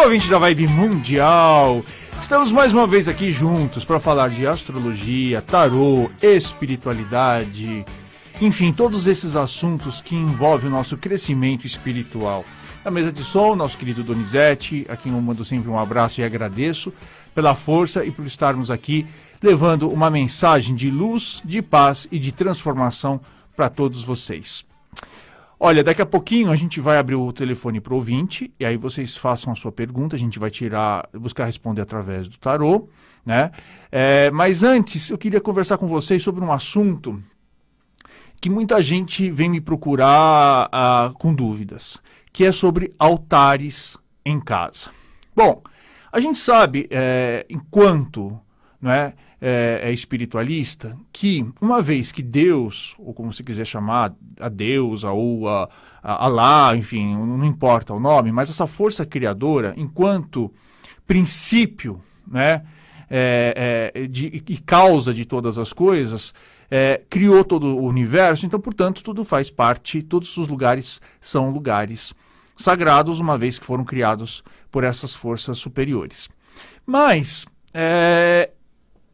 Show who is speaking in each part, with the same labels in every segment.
Speaker 1: Alô, ouvinte da Vibe Mundial! Estamos mais uma vez aqui juntos para falar de astrologia, tarô, espiritualidade, enfim, todos esses assuntos que envolvem o nosso crescimento espiritual. Na mesa de som, nosso querido Donizete, a quem eu mando sempre um abraço e agradeço pela força e por estarmos aqui levando uma mensagem de luz, de paz e de transformação para todos vocês. Olha, daqui a pouquinho a gente vai abrir o telefone para o ouvinte, e aí vocês façam a sua pergunta, a gente vai tirar, buscar responder através do tarô, né? É, mas antes, eu queria conversar com vocês sobre um assunto que muita gente vem me procurar uh, com dúvidas, que é sobre altares em casa. Bom, a gente sabe, é, enquanto não é, é, é, espiritualista, que uma vez que Deus, ou como você quiser chamar, a Deus, ou a, a Alá, enfim, não importa o nome, mas essa força criadora, enquanto princípio né, é, é, de, e causa de todas as coisas, é, criou todo o universo, então, portanto, tudo faz parte, todos os lugares são lugares sagrados, uma vez que foram criados por essas forças superiores. Mas é,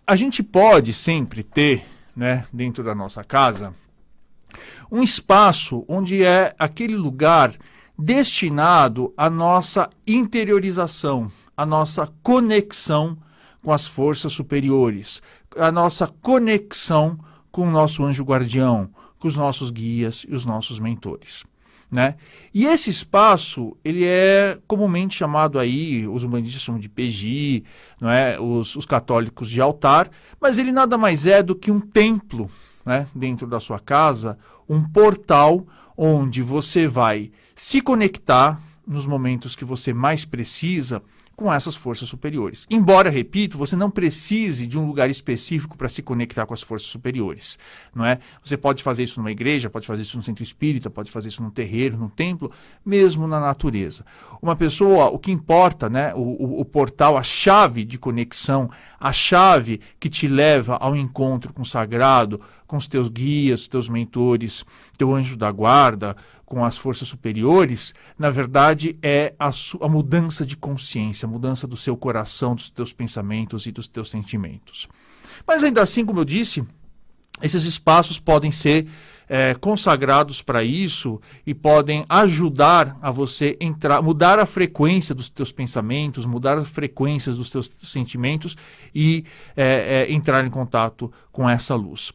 Speaker 1: a gente pode sempre ter, né, dentro da nossa casa, um espaço onde é aquele lugar destinado à nossa interiorização, à nossa conexão com as forças superiores, à nossa conexão com o nosso anjo guardião, com os nossos guias e os nossos mentores. Né? E esse espaço ele é comumente chamado aí, os humanistas chamam de PG, não é? os, os católicos de altar, mas ele nada mais é do que um templo né? dentro da sua casa, um portal onde você vai se conectar nos momentos que você mais precisa com essas forças superiores. Embora, repito, você não precise de um lugar específico para se conectar com as forças superiores, não é? Você pode fazer isso numa igreja, pode fazer isso no centro espírita, pode fazer isso num terreiro, num templo, mesmo na natureza. Uma pessoa, o que importa, né, o, o, o portal, a chave de conexão, a chave que te leva ao encontro com o sagrado, com os teus guias, teus mentores, teu anjo da guarda, com as forças superiores, na verdade é a, a, mudança de consciência, a mudança do seu coração, dos teus pensamentos e dos teus sentimentos. Mas ainda assim, como eu disse, esses espaços podem ser é, consagrados para isso e podem ajudar a você entrar, mudar a frequência dos teus pensamentos, mudar as frequências dos teus sentimentos e é, é, entrar em contato com essa luz.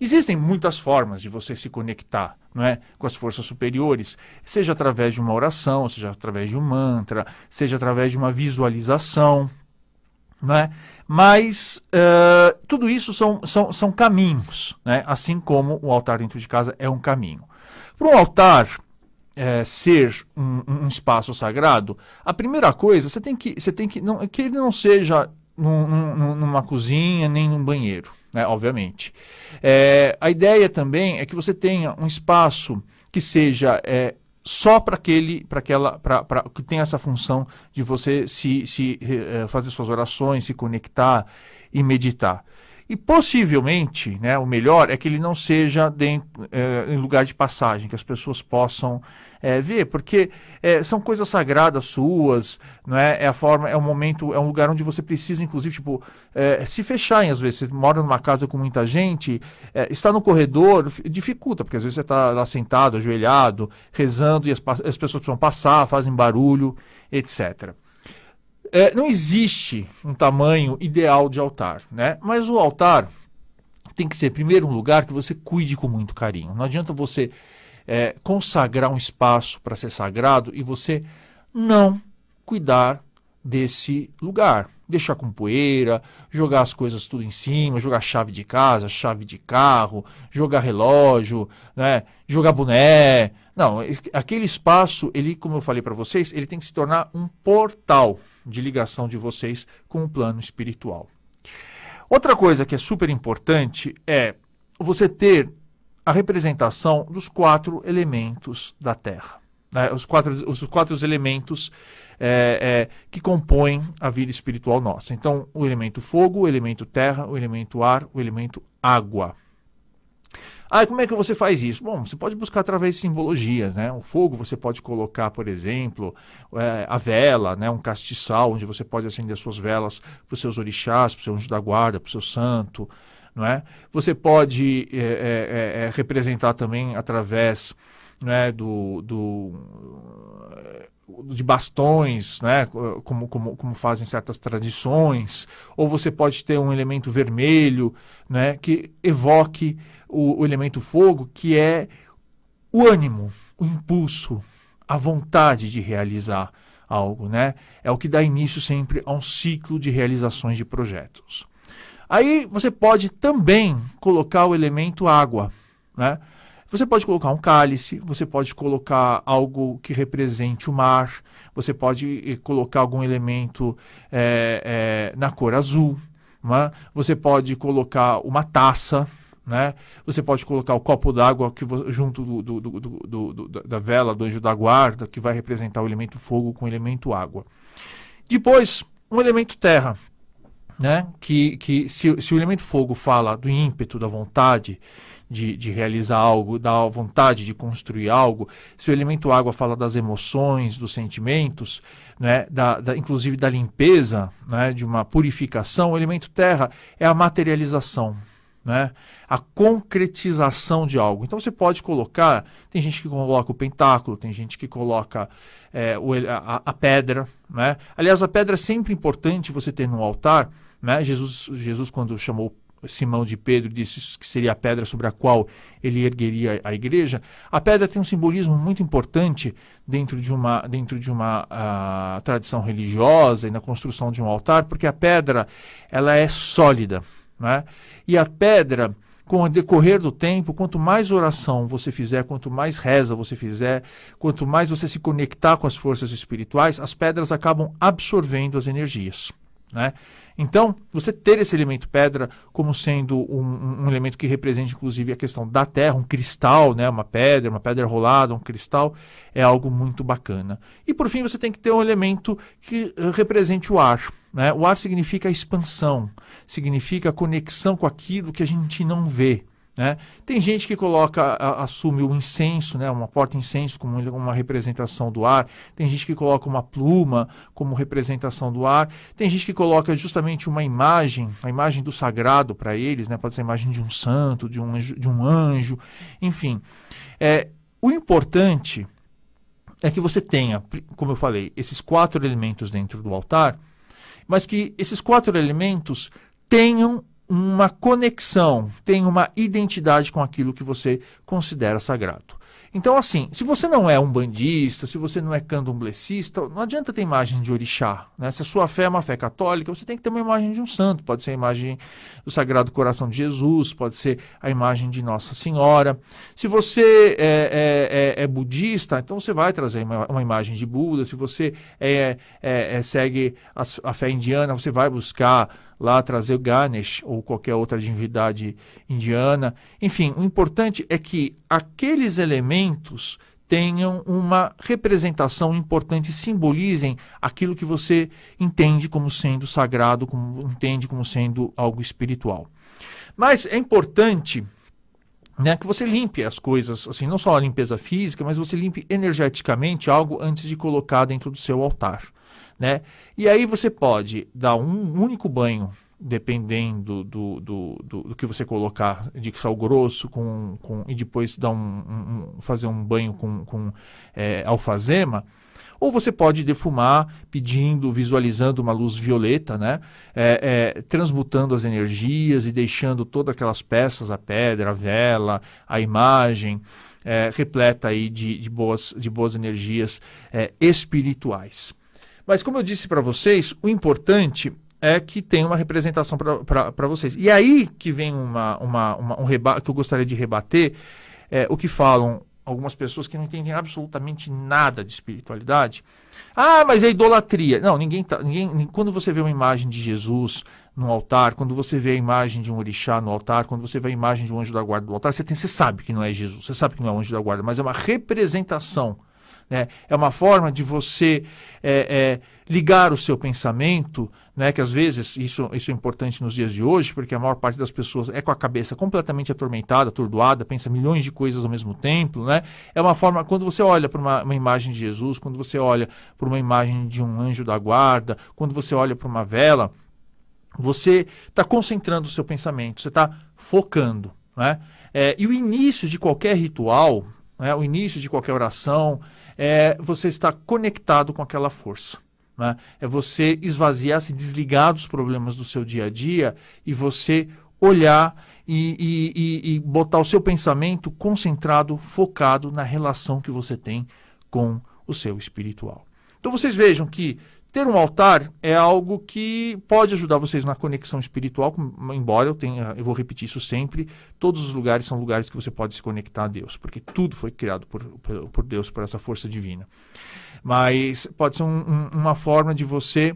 Speaker 1: Existem muitas formas de você se conectar não é, com as forças superiores, seja através de uma oração, seja através de um mantra, seja através de uma visualização. Não é? Mas uh, tudo isso são, são, são caminhos, né? assim como o altar dentro de casa é um caminho. Para um altar é, ser um, um, espaço sagrado, a primeira coisa você tem que, você tem que, não, que ele não seja num, num, numa cozinha nem num banheiro né, obviamente. É, a ideia também é que você tenha um espaço que seja é, só para aquele, para aquela, para que tem essa função de você se, se é, fazer suas orações, se conectar e meditar. E possivelmente, né, o melhor é que ele não seja dentro, é, em lugar de passagem, que as pessoas possam é, ver, porque é, são coisas sagradas suas, não é? É a forma, é um momento, é um lugar onde você precisa, inclusive, tipo, é, se fechar, às vezes, você mora numa casa com muita gente, é, está no corredor, dificulta, porque às vezes você está lá sentado, ajoelhado, rezando, e as, as pessoas precisam passar, fazem barulho, etc. É, não existe um tamanho ideal de altar, né? Mas o altar tem que ser, primeiro, um lugar que você cuide com muito carinho. Não adianta você é, consagrar um espaço para ser sagrado e você não cuidar desse lugar. Deixar com poeira, jogar as coisas tudo em cima, jogar chave de casa, chave de carro, jogar relógio, né? jogar boné. Não, aquele espaço, ele, como eu falei para vocês, ele tem que se tornar um portal de ligação de vocês com o plano espiritual. Outra coisa que é super importante é você ter a representação dos quatro elementos da Terra. Né? Os, quatro, os quatro elementos é, é, que compõem a vida espiritual nossa. Então, o elemento fogo, o elemento terra, o elemento ar, o elemento água. Ah, como é que você faz isso? Bom, você pode buscar através de simbologias, né? O fogo você pode colocar, por exemplo, é, a vela, né? Um castiçal, onde você pode acender suas velas para os seus orixás, para o seu anjo da guarda, para o seu santo, não é? Você pode é, é, é, representar também através né, do, do de bastões, né, como, como, como fazem certas tradições, ou você pode ter um elemento vermelho, né, que evoque o, o elemento fogo, que é o ânimo, o impulso, a vontade de realizar algo, né? É o que dá início sempre a um ciclo de realizações de projetos. Aí você pode também colocar o elemento água, né? Você pode colocar um cálice, você pode colocar algo que represente o mar, você pode eh, colocar algum elemento é, é, na cor azul, né? você pode colocar uma taça, né? Você pode colocar o copo d'água junto do, do, do, da vela do anjo da guarda, que vai representar o elemento fogo com o elemento água. Depois, um elemento terra, né? que, que se, se o elemento fogo fala do ímpeto, da vontade, de, de realizar algo, da vontade de construir algo, se o elemento água fala das emoções, dos sentimentos, né, da, da, inclusive da limpeza, né, de uma purificação, o elemento terra é a materialização. Né? A concretização de algo. Então você pode colocar, tem gente que coloca o pentáculo, tem gente que coloca é, o, a, a, pedra. Né? Aliás, a pedra é sempre importante você ter no altar. Né? Jesus, Jesus, quando chamou Simão de Pedro disse que seria a pedra sobre a qual ele ergueria a igreja, a pedra tem um simbolismo muito importante dentro de uma, dentro de uma uh, tradição religiosa e na construção de um altar, porque a pedra ela é sólida. Né? E a pedra, com o decorrer do tempo, quanto mais oração você fizer, quanto mais reza você fizer, quanto mais você se conectar com as forças espirituais, as pedras acabam absorvendo as energias. Né? Então, você ter esse elemento pedra como sendo um, um, elemento que representa, inclusive, a questão da terra, um cristal, né? uma pedra, uma pedra rolada, um cristal, é algo muito bacana. E, por fim, você tem que ter um elemento que uh, represente o ar. Né? O ar significa expansão, significa conexão com aquilo que a gente não vê. Né? Tem gente que coloca, a, assume o incenso, né? uma porta-incenso como uma representação do ar. Tem gente que coloca uma pluma como representação do ar. Tem gente que coloca justamente uma imagem, a imagem do sagrado para eles, né? pode ser a imagem de um santo, de um anjo, de um anjo enfim. É, o importante é que você tenha, como eu falei, esses quatro elementos dentro do altar, mas que esses quatro elementos tenham uma conexão, tem uma identidade com aquilo que você considera sagrado. Então, assim, se você não é um bandista, se você não é candomblecista, não adianta ter imagem de orixá. Né? Se a sua fé é uma fé católica, você tem que ter uma imagem de um santo. Pode ser a imagem do Sagrado Coração de Jesus, pode ser a imagem de Nossa Senhora. Se você é, é, é, é budista, então você vai trazer uma, uma, imagem de Buda. Se você é, é, é segue a, a fé indiana, você vai buscar lá trazer o Ganesh ou qualquer outra divindade indiana. Enfim, o importante é que aqueles elementos tenham uma representação importante, simbolizem aquilo que você entende como sendo sagrado, como entende como sendo algo espiritual. Mas é importante né, que você limpe as coisas, assim, não só a limpeza física, mas você limpe energeticamente algo antes de colocar dentro do seu altar. Né? E aí você pode dar um único banho, dependendo do, do, do, do que você colocar de sal grosso, com, com, e depois dar um, um fazer um banho com, com é, alfazema. Ou você pode defumar pedindo, visualizando uma luz violeta, né? É, é, transmutando as energias e deixando todas aquelas peças, a pedra, a vela, a imagem, é, repleta aí de, de, boas, de boas energias é, espirituais. Mas como eu disse para vocês, o importante é que tem uma representação para vocês. E aí que vem uma, uma, uma um reba que eu gostaria de rebater, é, o que falam algumas pessoas que não entendem absolutamente nada de espiritualidade. Ah, mas é idolatria. Não, ninguém, tá, ninguém quando você vê uma imagem de Jesus no altar, quando você vê a imagem de um orixá no altar, quando você vê a imagem de um anjo da guarda no altar, você, tem, você sabe que não é Jesus, você sabe que não é anjo da guarda, mas é uma representação Né? É uma forma de você é, é, ligar o seu pensamento, né? que às vezes isso, isso é importante nos dias de hoje, porque a maior parte das pessoas é com a cabeça completamente atormentada, atordoada, pensa milhões de coisas ao mesmo tempo. Né? É uma forma, quando você olha para uma, uma imagem de Jesus, quando você olha para uma imagem de um anjo da guarda, quando você olha para uma vela, você está concentrando o seu pensamento, você está focando. Né? É, e o início de qualquer ritual, né, o início de qualquer oração, é você estar conectado com aquela força. Né? É você esvaziar, se desligar dos problemas do seu dia a dia e você olhar e, e, e, e botar o seu pensamento concentrado, focado na relação que você tem com o seu espiritual. Então vocês vejam que ter um altar é algo que pode ajudar vocês na conexão espiritual, embora eu tenha, eu vou repetir isso sempre, todos os lugares são lugares que você pode se conectar a Deus, porque tudo foi criado por, por, Deus, por essa força divina. Mas pode ser um, um, uma forma de você,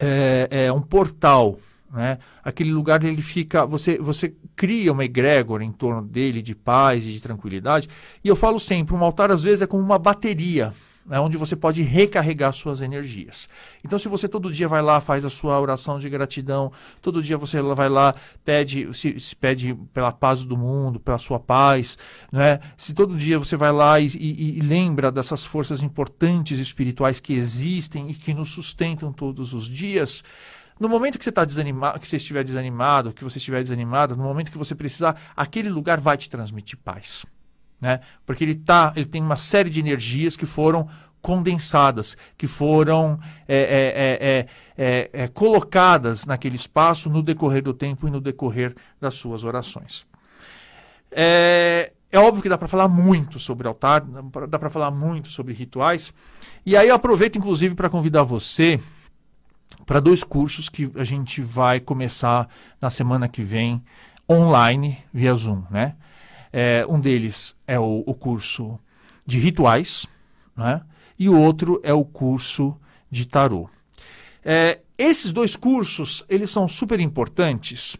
Speaker 1: é, é um portal, né? Aquele lugar ele fica, você, você cria uma egrégora em torno dele de paz e de tranquilidade. E eu falo sempre, um altar às vezes é como uma bateria né, onde você pode recarregar suas energias. Então, se você todo dia vai lá, faz a sua oração de gratidão, todo dia você vai lá, pede, se, se pede pela paz do mundo, pela sua paz, né? se todo dia você vai lá e, e, e lembra dessas forças importantes espirituais que existem e que nos sustentam todos os dias, no momento que você está desanimado, que você estiver desanimado, que você estiver desanimado, no momento que você precisar, aquele lugar vai te transmitir paz né? Porque ele tá, ele tem uma série de energias que foram condensadas, que foram é é, é, é, é, colocadas naquele espaço no decorrer do tempo e no decorrer das suas orações. É, é óbvio que dá para falar muito sobre altar, dá para falar muito sobre rituais. E aí eu aproveito, inclusive, para convidar você para dois cursos que a gente vai começar na semana que vem online via Zoom, né? É, um deles é o, o curso de rituais, né? e o outro é o curso de tarô. É, esses dois cursos eles são super importantes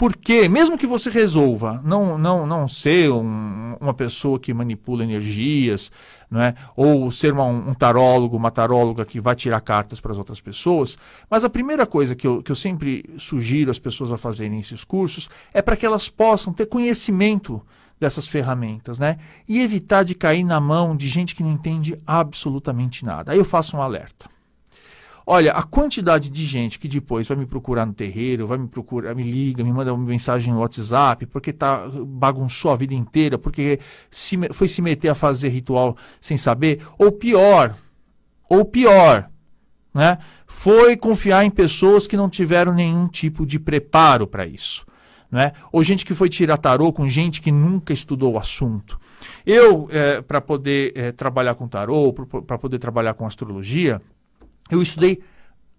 Speaker 1: porque mesmo que você resolva não não não ser um, uma pessoa que manipula energias, não é? ou ser uma, um tarólogo, uma taróloga que vai tirar cartas para as outras pessoas, mas a primeira coisa que eu, que eu sempre sugiro as pessoas a fazerem esses cursos é para que elas possam ter conhecimento dessas ferramentas, né? E evitar de cair na mão de gente que não entende absolutamente nada. Aí eu faço um alerta. Olha, a quantidade de gente que depois vai me procurar no terreiro, vai me procurar, me liga, me manda uma mensagem no WhatsApp, porque tá bagunçou a vida inteira, porque se, foi se meter a fazer ritual sem saber, ou pior, ou pior, né? Foi confiar em pessoas que não tiveram nenhum tipo de preparo para isso né? ou gente que foi tirar tarô com gente que nunca estudou o assunto. Eu, é, para poder é, trabalhar com tarô, para poder trabalhar com astrologia, eu estudei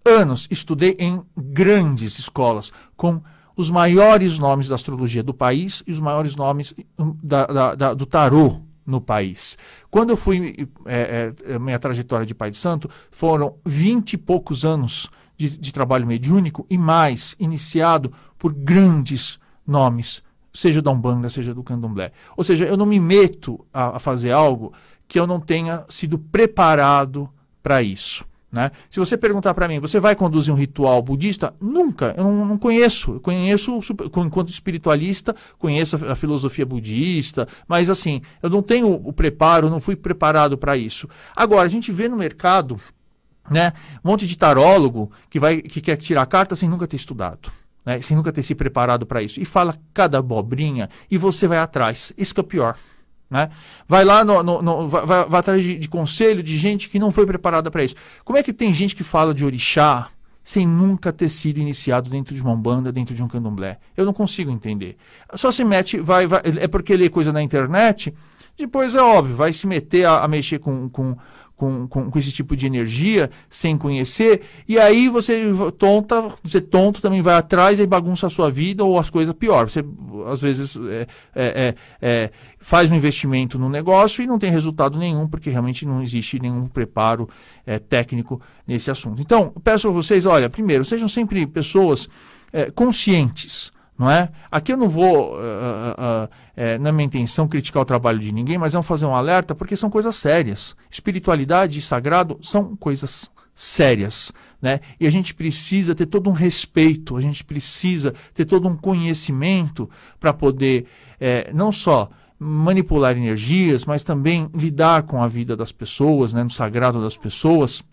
Speaker 1: anos, estudei em grandes escolas, com os maiores nomes da astrologia do país e os maiores nomes hum, da, da, da, do tarô no país. Quando eu fui, é, é, minha trajetória de pai de santo, foram vinte e poucos anos de, de trabalho mediúnico e mais, iniciado por grandes nomes, seja da Umbanda, seja do Candomblé. Ou seja, eu não me meto a, a fazer algo que eu não tenha sido preparado para isso. Né? Se você perguntar para mim, você vai conduzir um ritual budista? Nunca, eu não, não conheço. Eu conheço, enquanto espiritualista, conheço a, a, filosofia budista, mas assim, eu não tenho o preparo, não fui preparado para isso. Agora, a gente vê no mercado né, um monte de tarólogo que, vai, que quer tirar carta sem nunca ter estudado né, sem nunca ter se preparado para isso. E fala cada abobrinha e você vai atrás. Isso que é pior. Né? Vai lá, no, no, no vai, vai, vai, atrás de, de, conselho de gente que não foi preparada para isso. Como é que tem gente que fala de orixá sem nunca ter sido iniciado dentro de uma banda, dentro de um candomblé? Eu não consigo entender. Só se mete, vai, vai é porque lê coisa na internet, depois é óbvio, vai se meter a, a mexer com, com com, com, com, esse tipo de energia, sem conhecer, e aí você tonta, você tonto também vai atrás e bagunça a sua vida ou as coisas pior. Você às vezes é, é, é, é, faz um investimento no negócio e não tem resultado nenhum, porque realmente não existe nenhum preparo é, técnico nesse assunto. Então, peço a vocês, olha, primeiro, sejam sempre pessoas é, conscientes não é? Aqui eu não vou, uh, uh, uh, é minha intenção criticar o trabalho de ninguém, mas é fazer um alerta porque são coisas sérias. Espiritualidade e sagrado são coisas sérias, né? E a gente precisa ter todo um respeito, a gente precisa ter todo um conhecimento para poder é, não só manipular energias, mas também lidar com a vida das pessoas, né, no sagrado das pessoas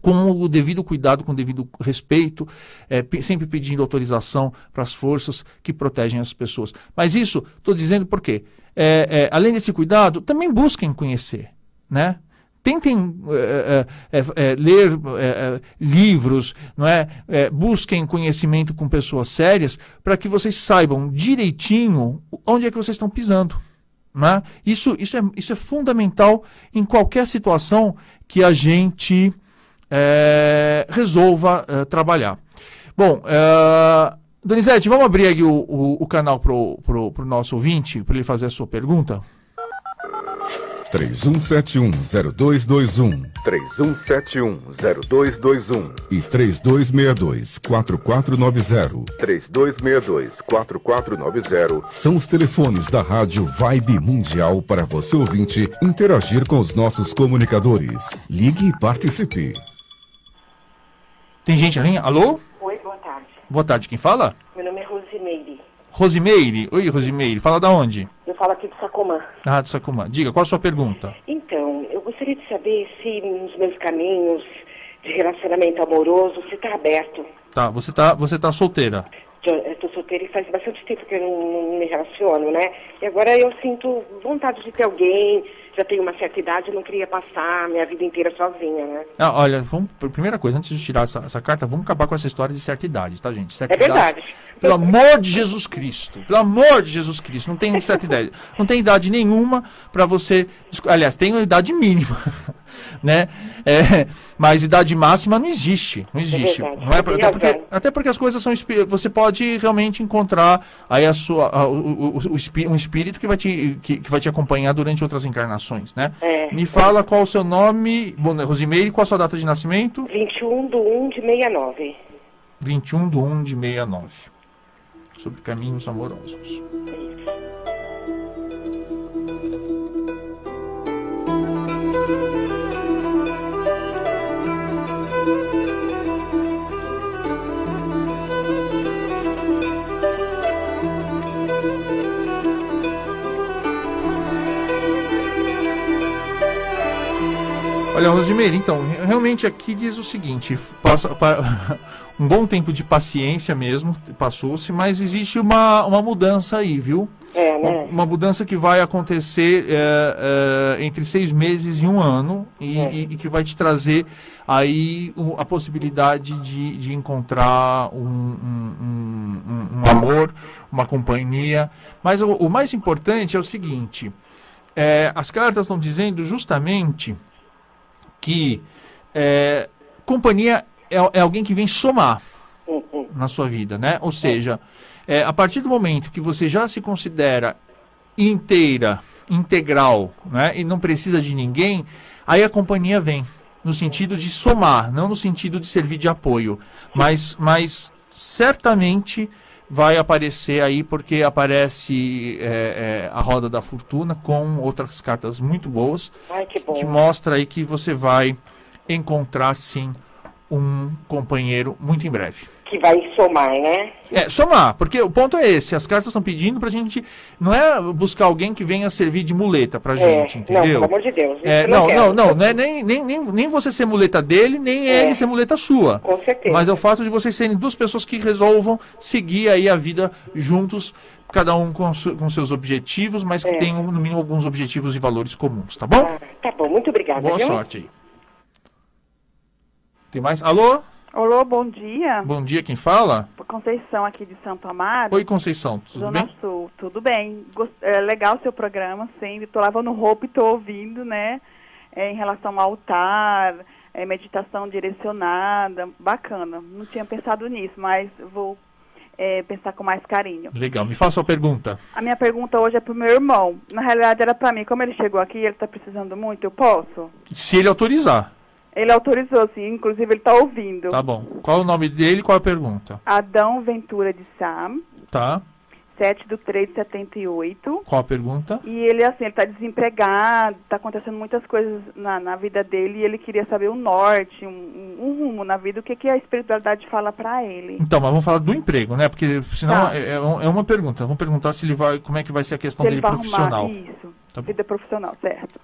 Speaker 1: com o devido cuidado, com o devido respeito, é, sempre pedindo autorização para as forças que protegem as pessoas. Mas isso, estou dizendo porque, é, é, além desse cuidado, também busquem conhecer, né? Tentem é, é, é, ler livros, não é? busquem conhecimento com pessoas sérias para que vocês saibam direitinho onde é que vocês estão pisando. Né? Isso, isso, é, isso é fundamental em qualquer situação que a gente é, resolva é, trabalhar. Bom, é, Donizete, vamos abrir aqui o, o, o canal para o nosso ouvinte, para ele fazer a sua pergunta?
Speaker 2: 3171-0221.
Speaker 3: 3171-0221.
Speaker 2: E 3262-4490.
Speaker 3: 3262-4490.
Speaker 2: São os telefones da Rádio Vibe Mundial para você ouvinte interagir com os nossos comunicadores. Ligue e participe.
Speaker 1: Tem gente linha? Alô?
Speaker 4: Oi, boa tarde.
Speaker 1: Boa tarde, quem fala?
Speaker 4: Meu nome é Rosimeire.
Speaker 1: Rosimeire? Oi, Rosimeire. Fala da onde?
Speaker 4: Eu falo aqui do Sacomã.
Speaker 1: Ah, do Sacomã. Diga, qual a sua pergunta?
Speaker 4: Então, eu gostaria de saber se nos meus caminhos de relacionamento amoroso, se está aberto.
Speaker 1: Tá, você tá, você tá solteira?
Speaker 4: Eu estou solteira e faz bastante tempo que eu não, não me relaciono, né? E agora eu sinto vontade de ter alguém, já tenho uma certa idade, eu não queria passar minha vida inteira sozinha, né?
Speaker 1: Ah, olha, vamos, primeira coisa, antes de tirar essa, essa, carta, vamos acabar com essa história de certa idade, tá, gente? Certa
Speaker 4: é verdade. Idade,
Speaker 1: pelo amor de Jesus Cristo, pelo amor de Jesus Cristo, não tem certa idade, não tem idade nenhuma para você, aliás, tem uma idade mínima, né? É, mas idade máxima não existe, não existe. É não é, até, porque, até porque as coisas são, você pode realmente encontrar aí a sua, a, o, o, o, um espírito que vai te, que, que vai te acompanhar durante outras encarnações né?
Speaker 4: É.
Speaker 1: Me fala qual o seu nome, bom, Rosimeire, qual a sua data de nascimento?
Speaker 4: 21 de 1 de 69.
Speaker 1: 21 de 1 de 69. Sobre caminhos amorosos. Rosimeire, então, realmente aqui diz o seguinte: passa, um bom tempo de paciência mesmo, passou-se, mas existe uma, uma mudança aí, viu?
Speaker 4: É, né?
Speaker 1: Uma, uma mudança que vai acontecer é, é, entre seis meses e um ano e, é. e, e que vai te trazer aí a possibilidade de, de encontrar um, um, um, um amor, uma companhia. Mas o, o, mais importante é o seguinte: é, as cartas estão dizendo justamente que é, companhia é, é, alguém que vem somar na sua vida, né? Ou seja, é, a partir do momento que você já se considera inteira, integral, né? E não precisa de ninguém, aí a companhia vem no sentido de somar, não no sentido de servir de apoio, mas, mas certamente vai aparecer aí porque aparece é, é, a roda da fortuna com outras cartas muito boas
Speaker 4: Ai, que,
Speaker 1: que mostra aí que você vai encontrar sim um companheiro muito em breve
Speaker 4: que vai somar, né?
Speaker 1: É, somar, porque o ponto é esse, as cartas estão pedindo pra gente, não é buscar alguém que venha servir de muleta pra é, gente, entendeu? Não,
Speaker 4: pelo amor de Deus.
Speaker 1: É, não, não, não, não, é nem, nem, nem, nem você ser muleta dele, nem é. ele ser muleta sua.
Speaker 4: Com certeza.
Speaker 1: Mas é o fato de vocês serem duas pessoas que resolvam seguir aí a vida juntos, cada um com, com seus objetivos, mas que é. tenham no mínimo alguns objetivos e valores comuns, tá bom? Ah,
Speaker 4: tá bom, muito obrigada.
Speaker 1: Boa
Speaker 4: viu?
Speaker 1: sorte aí. Tem mais? Alô?
Speaker 5: Olá, bom dia.
Speaker 1: Bom dia, quem fala?
Speaker 5: Conceição aqui de Santo Amaro.
Speaker 1: Oi, Conceição, tudo
Speaker 5: Zona
Speaker 1: bem?
Speaker 5: Sul, tudo bem. Gost... É legal o seu programa, sempre. Estou lavando roupa e estou ouvindo, né? É, em relação ao altar, é, meditação direcionada, bacana. Não tinha pensado nisso, mas vou é, pensar com mais carinho.
Speaker 1: Legal, me faça a pergunta.
Speaker 5: A minha pergunta hoje é para o meu irmão. Na realidade era para mim. Como ele chegou aqui, ele está precisando muito, eu posso?
Speaker 1: Se ele autorizar.
Speaker 5: Ele autorizou, sim. Inclusive, ele está ouvindo.
Speaker 1: Tá bom. Qual o nome dele e qual a pergunta?
Speaker 5: Adão Ventura de Sá.
Speaker 1: Tá.
Speaker 5: 7 do 3 de 78.
Speaker 1: Qual a pergunta?
Speaker 5: E ele, assim, ele tá desempregado, tá acontecendo muitas coisas na, na vida dele e ele queria saber o norte, um, um, um rumo na vida, o que, que a espiritualidade fala para ele.
Speaker 1: Então, mas vamos falar do emprego, né? Porque senão
Speaker 5: Tá.
Speaker 1: é, é é uma pergunta. Vamos perguntar se ele vai, como é que vai ser a questão
Speaker 5: Se
Speaker 1: dele profissional.
Speaker 5: isso,
Speaker 1: Tá
Speaker 5: vida profissional, certo.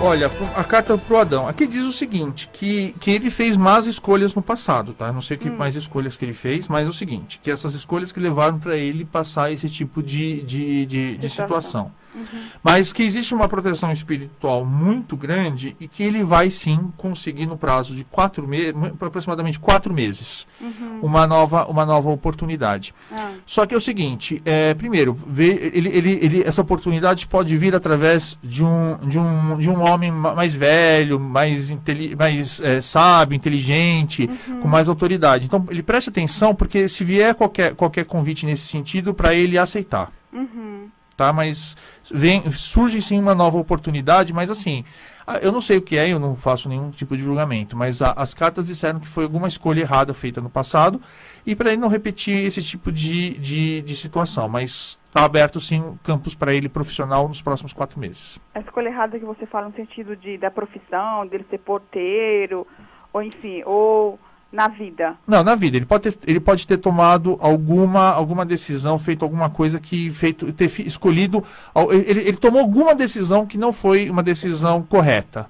Speaker 1: Olha, a carta pro Adão. Aqui diz o seguinte, que, que ele fez más escolhas no passado, tá? Não sei que mais escolhas que ele fez, mas é o seguinte, que essas escolhas que levaram para ele passar esse tipo de, de, de, de situação. Mas que existe uma proteção espiritual muito grande e que ele vai sim conseguir no prazo de quatro meses, aproximadamente quatro meses, uma nova, uma nova oportunidade.
Speaker 5: Ah,
Speaker 1: Só que é o seguinte, é, primeiro, ele, ele, ele, essa oportunidade pode vir através de um, de um, de um homem ma- mais velho, mais, mais é, sábio, inteligente, com mais autoridade. Então, ele preste atenção, porque se vier qualquer, qualquer convite nesse sentido, para ele aceitar.
Speaker 5: uhum.
Speaker 1: Tá, mas vem, surge sim uma nova oportunidade, mas assim, eu não sei o que é, eu não faço nenhum tipo de julgamento, mas a- as cartas disseram que foi alguma escolha errada feita no passado e para ele não repetir esse tipo de, de, de situação, mas está aberto sim campos para ele profissional nos próximos quatro meses.
Speaker 5: A escolha errada que você fala no sentido de, da profissão, dele ser porteiro, ou enfim, ou na vida.
Speaker 1: Não, na vida, ele pode ter, ele pode ter tomado alguma, alguma decisão, feito alguma coisa que feito, ter escolhido. Ele, ele tomou alguma decisão que não foi uma decisão correta.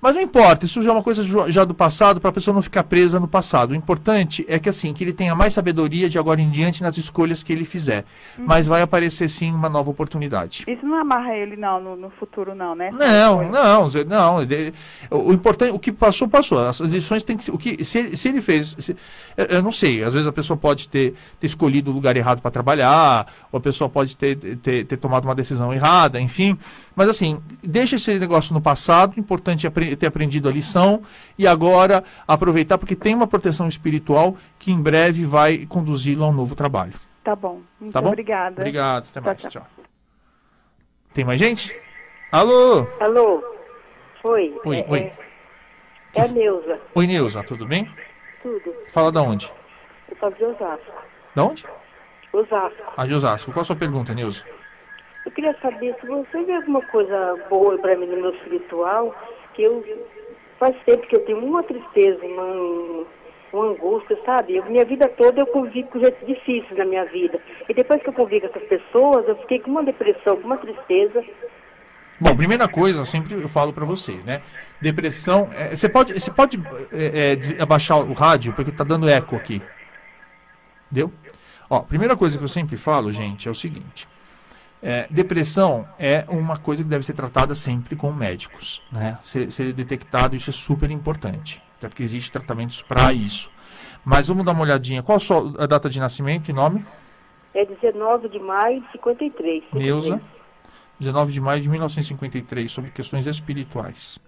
Speaker 1: Mas não importa, isso já é uma coisa já do passado, para a pessoa não ficar presa no passado. O importante é que assim, que ele tenha mais sabedoria de agora em diante nas escolhas que ele fizer. Mas vai aparecer sim uma nova oportunidade.
Speaker 5: Isso não amarra ele, não, no, no futuro, não, né?
Speaker 1: Não, não, não. O, importante, o que passou, passou. As decisões têm que o que se ele, se ele fez, se- eu, não sei. Às vezes a pessoa pode ter, ter escolhido o lugar errado para trabalhar, ou a pessoa pode ter, ter, ter tomado uma decisão errada, enfim. Mas assim, deixa esse negócio no passado. O importante é apre- ter aprendido a lição e agora aproveitar porque tem uma proteção espiritual que em breve vai conduzi-lo a um novo trabalho.
Speaker 5: Tá bom. Muito
Speaker 1: Tá bom?
Speaker 5: obrigada.
Speaker 1: Obrigado. Até mais.
Speaker 5: tchau.
Speaker 1: Tchau. Tem mais gente? Alô?
Speaker 3: Alô? Oi.
Speaker 1: Oi,
Speaker 3: é,
Speaker 1: oi.
Speaker 3: É, é a Neuza.
Speaker 1: Oi, Neuza, tudo bem?
Speaker 3: Tudo.
Speaker 1: Fala da onde?
Speaker 3: Eu falo de Osasco.
Speaker 1: Da onde?
Speaker 3: Osasco.
Speaker 1: A de Osasco. Qual a sua pergunta, Neuza?
Speaker 3: Eu queria saber se você vê alguma coisa boa para mim no meu espiritual, que eu faz tempo que eu tenho uma tristeza, uma, uma angústia, sabe? Eu- minha vida toda eu convivo com gente difíceis na minha vida. E depois que eu convivo com essas pessoas, eu fiquei com uma depressão, com uma tristeza.
Speaker 1: Bom, primeira coisa, sempre eu falo pra vocês, né? Depressão. é, você pode, você pode é, é, abaixar o rádio, porque tá dando eco aqui. Deu? Ó, primeira coisa que eu sempre falo, gente, é o seguinte. É, depressão é uma coisa que deve ser tratada sempre com médicos, né? Ser, ser detectado, isso é super importante. Até porque existe tratamentos para isso. Mas vamos dar uma olhadinha. Qual a sua data de nascimento e nome?
Speaker 3: É 19 de maio de 53.
Speaker 1: Neuza, 19 de maio de 1953, sobre questões espirituais.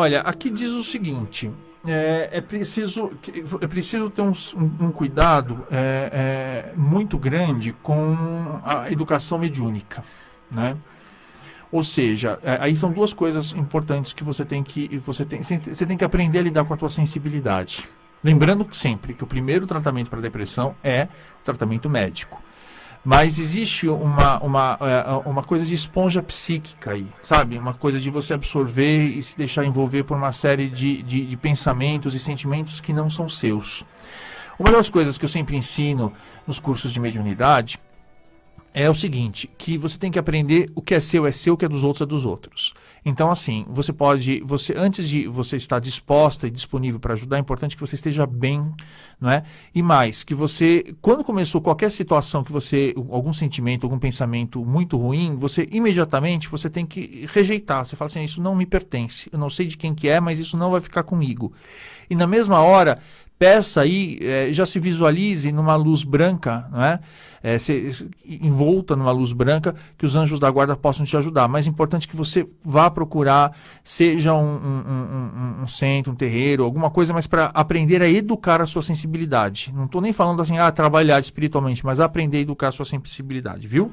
Speaker 1: Olha, aqui diz o seguinte: é, é preciso, é preciso ter um, um- um cuidado é, é, muito grande com a educação mediúnica, né? Ou seja, é, aí são duas coisas importantes que você tem que você tem, você tem que aprender a lidar com a tua sensibilidade. Lembrando sempre que o primeiro tratamento para depressão é o tratamento médico. Mas existe uma, uma, é, uma coisa de esponja psíquica aí, sabe? Uma coisa de você absorver e se deixar envolver por uma série de, de, de pensamentos e sentimentos que não são seus. Uma das coisas que eu sempre ensino nos cursos de mediunidade é o seguinte, que você tem que aprender o que é seu é seu, o que é dos outros é dos outros. Então, assim, você pode, você antes de você estar disposta e disponível para ajudar, é importante que você esteja bem, não é? E mais, que você, quando começou qualquer situação que você, algum sentimento, algum pensamento muito ruim, você imediatamente você tem que rejeitar. Você fala assim, isso não me pertence. Eu não sei de quem que é, mas isso não vai ficar comigo. E na mesma hora, peça aí, é, já se visualize numa luz branca, não é? é se, envolta numa luz branca, que os anjos da guarda possam te ajudar. Mas é importante que você vá procurar, seja um, um, um, um centro, um terreiro, alguma coisa, mas para aprender a educar a sua sensibilidade. Não estou nem falando assim, ah, trabalhar espiritualmente, mas aprender a educar a sua sensibilidade, viu?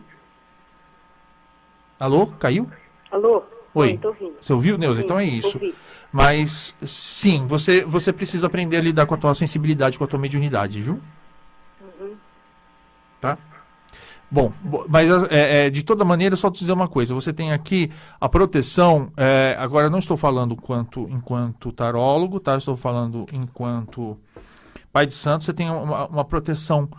Speaker 1: Alô? Caiu?
Speaker 3: Alô?
Speaker 1: Oi. Você ouviu, Neuza? Então é isso.
Speaker 3: Ouvi.
Speaker 1: Mas sim, você, você precisa aprender a lidar com a tua sensibilidade, com a tua mediunidade, viu? Uhum. Tá? Bom, mas é, é, de toda maneira, só te dizer uma coisa: você tem aqui a proteção. É, agora, não estou falando enquanto, enquanto tarólogo, tá? Estou falando enquanto pai de santo. Você tem uma, uma proteção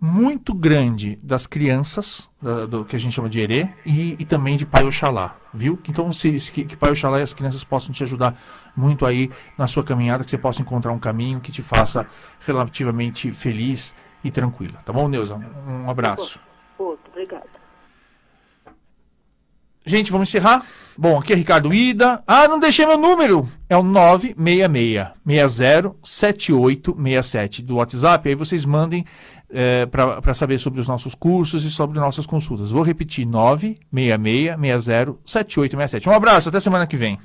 Speaker 1: muito grande das crianças, da, do que a gente chama de Herê, e, e também de Pai Oxalá, viu? Então, se, se, que, que Pai Oxalá e as crianças possam te ajudar muito aí na sua caminhada, que você possa encontrar um caminho que te faça relativamente feliz e tranquila. Tá bom, Neuza? Um, um abraço.
Speaker 3: Outro, obrigada.
Speaker 1: Gente, vamos encerrar? Bom, aqui é Ricardo Ida. Ah, não deixei meu número. É o 966-607867 do WhatsApp. Aí vocês mandem é, para saber sobre os nossos cursos e sobre nossas consultas. Vou repetir: 966-607867. Um abraço, até semana que vem.